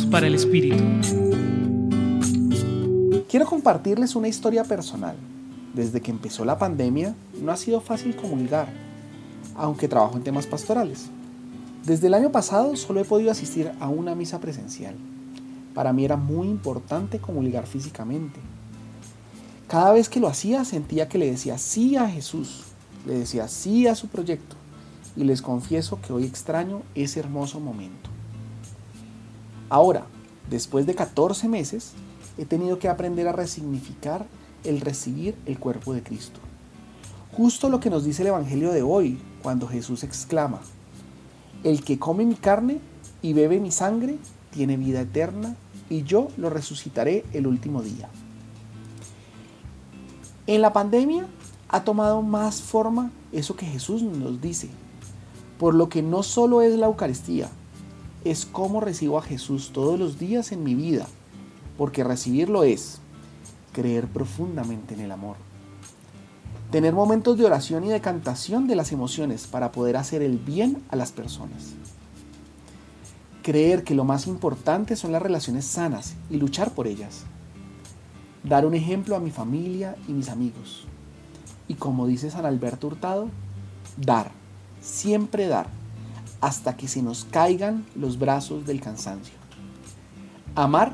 para el Espíritu. Quiero compartirles una historia personal. Desde que empezó la pandemia no ha sido fácil comulgar, aunque trabajo en temas pastorales. Desde el año pasado solo he podido asistir a una misa presencial. Para mí era muy importante comulgar físicamente. Cada vez que lo hacía sentía que le decía sí a Jesús, le decía sí a su proyecto y les confieso que hoy extraño ese hermoso momento. Ahora, después de 14 meses, he tenido que aprender a resignificar el recibir el cuerpo de Cristo. Justo lo que nos dice el Evangelio de hoy, cuando Jesús exclama, El que come mi carne y bebe mi sangre tiene vida eterna y yo lo resucitaré el último día. En la pandemia ha tomado más forma eso que Jesús nos dice, por lo que no solo es la Eucaristía, es cómo recibo a Jesús todos los días en mi vida, porque recibirlo es creer profundamente en el amor. Tener momentos de oración y de cantación de las emociones para poder hacer el bien a las personas. Creer que lo más importante son las relaciones sanas y luchar por ellas. Dar un ejemplo a mi familia y mis amigos y como dice San Alberto Hurtado, dar, siempre dar, hasta que se nos caigan los brazos del cansancio. Amar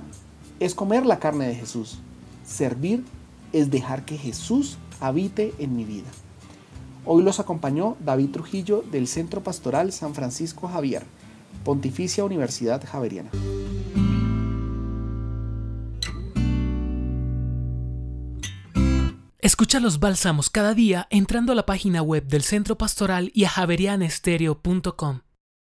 es comer la carne de Jesús. Servir es dejar que Jesús habite en mi vida. Hoy los acompañó David Trujillo del Centro Pastoral San Francisco Javier, Pontificia Universidad Javeriana. Escucha los bálsamos cada día entrando a la página web del Centro Pastoral y a javerianestereo.com.